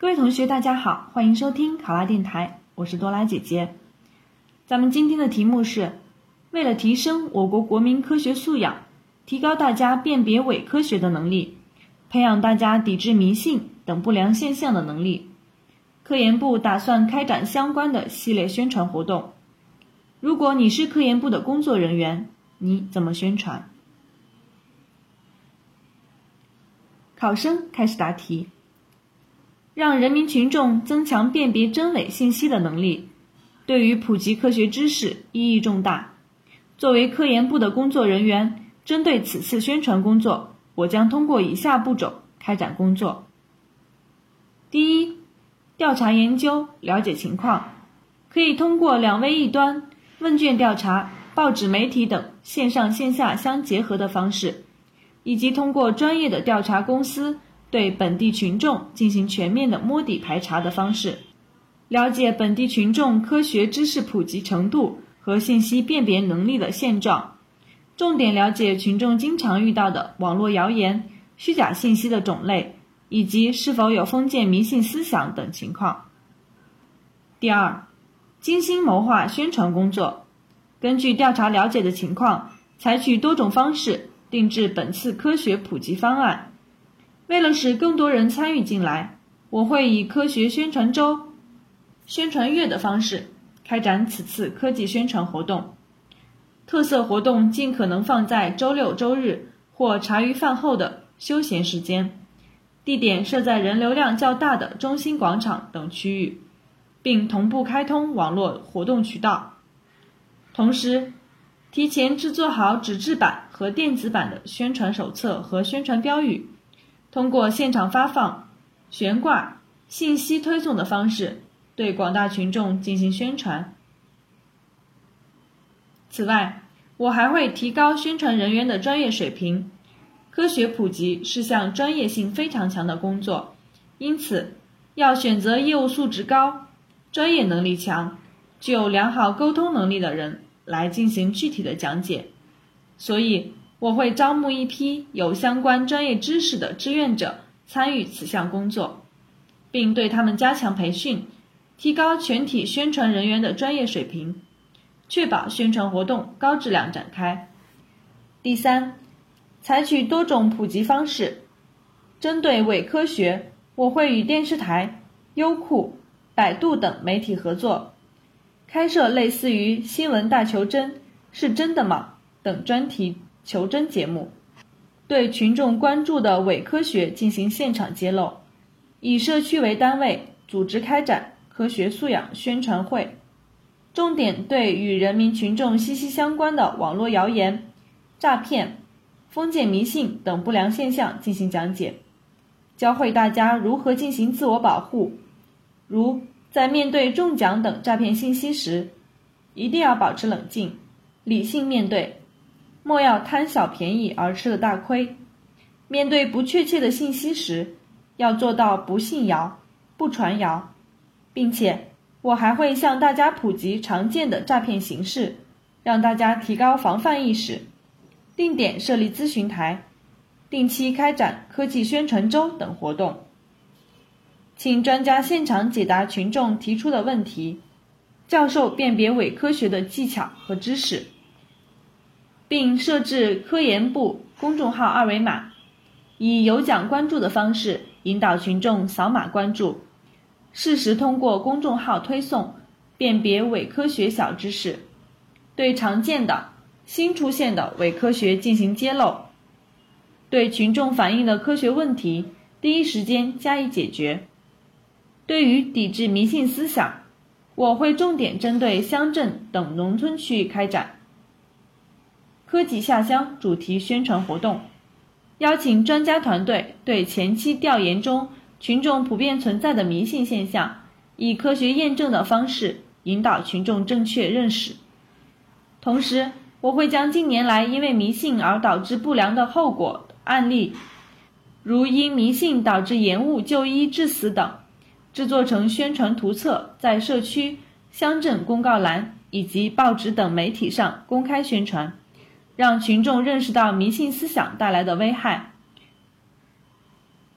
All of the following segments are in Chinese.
各位同学，大家好，欢迎收听考拉电台，我是多拉姐姐。咱们今天的题目是：为了提升我国国民科学素养，提高大家辨别伪科学的能力，培养大家抵制迷信等不良现象的能力，科研部打算开展相关的系列宣传活动。如果你是科研部的工作人员，你怎么宣传？考生开始答题。让人民群众增强辨别真伪信息的能力，对于普及科学知识意义重大。作为科研部的工作人员，针对此次宣传工作，我将通过以下步骤开展工作：第一，调查研究，了解情况，可以通过两微一端、问卷调查、报纸媒体等线上线下相结合的方式，以及通过专业的调查公司。对本地群众进行全面的摸底排查的方式，了解本地群众科学知识普及程度和信息辨别能力的现状，重点了解群众经常遇到的网络谣言、虚假信息的种类以及是否有封建迷信思想等情况。第二，精心谋划宣传工作，根据调查了解的情况，采取多种方式定制本次科学普及方案。为了使更多人参与进来，我会以科学宣传周、宣传月的方式开展此次科技宣传活动。特色活动尽可能放在周六、周日或茶余饭后的休闲时间，地点设在人流量较大的中心广场等区域，并同步开通网络活动渠道。同时，提前制作好纸质版和电子版的宣传手册和宣传标语。通过现场发放、悬挂、信息推送的方式，对广大群众进行宣传。此外，我还会提高宣传人员的专业水平。科学普及是项专业性非常强的工作，因此要选择业务素质高、专业能力强、具有良好沟通能力的人来进行具体的讲解。所以。我会招募一批有相关专业知识的志愿者参与此项工作，并对他们加强培训，提高全体宣传人员的专业水平，确保宣传活动高质量展开。第三，采取多种普及方式，针对伪科学，我会与电视台、优酷、百度等媒体合作，开设类似于《新闻大求真》《是真的吗》等专题。求真节目，对群众关注的伪科学进行现场揭露，以社区为单位组织开展科学素养宣传会，重点对与人民群众息息相关的网络谣言、诈骗、封建迷信等不良现象进行讲解，教会大家如何进行自我保护，如在面对中奖等诈骗信息时，一定要保持冷静，理性面对。莫要贪小便宜而吃了大亏。面对不确切的信息时，要做到不信谣、不传谣，并且我还会向大家普及常见的诈骗形式，让大家提高防范意识。定点设立咨询台，定期开展科技宣传周等活动，请专家现场解答群众提出的问题，教授辨别伪科学的技巧和知识。并设置科研部公众号二维码，以有奖关注的方式引导群众扫码关注，适时通过公众号推送辨别伪科学小知识，对常见的、新出现的伪科学进行揭露，对群众反映的科学问题第一时间加以解决。对于抵制迷信思想，我会重点针对乡镇等农村区域开展。科技下乡主题宣传活动，邀请专家团队对前期调研中群众普遍存在的迷信现象，以科学验证的方式引导群众正确认识。同时，我会将近年来因为迷信而导致不良的后果案例，如因迷信导致延误就医致死等，制作成宣传图册，在社区、乡镇公告栏以及报纸等媒体上公开宣传。让群众认识到迷信思想带来的危害，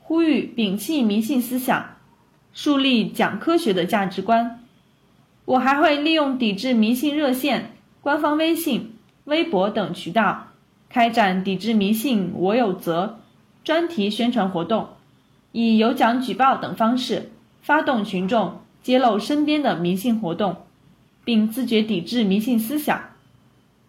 呼吁摒弃迷信思想，树立讲科学的价值观。我还会利用抵制迷信热线、官方微信、微博等渠道，开展抵制迷信“我有责”专题宣传活动，以有奖举报等方式发动群众揭露身边的迷信活动，并自觉抵制迷信思想，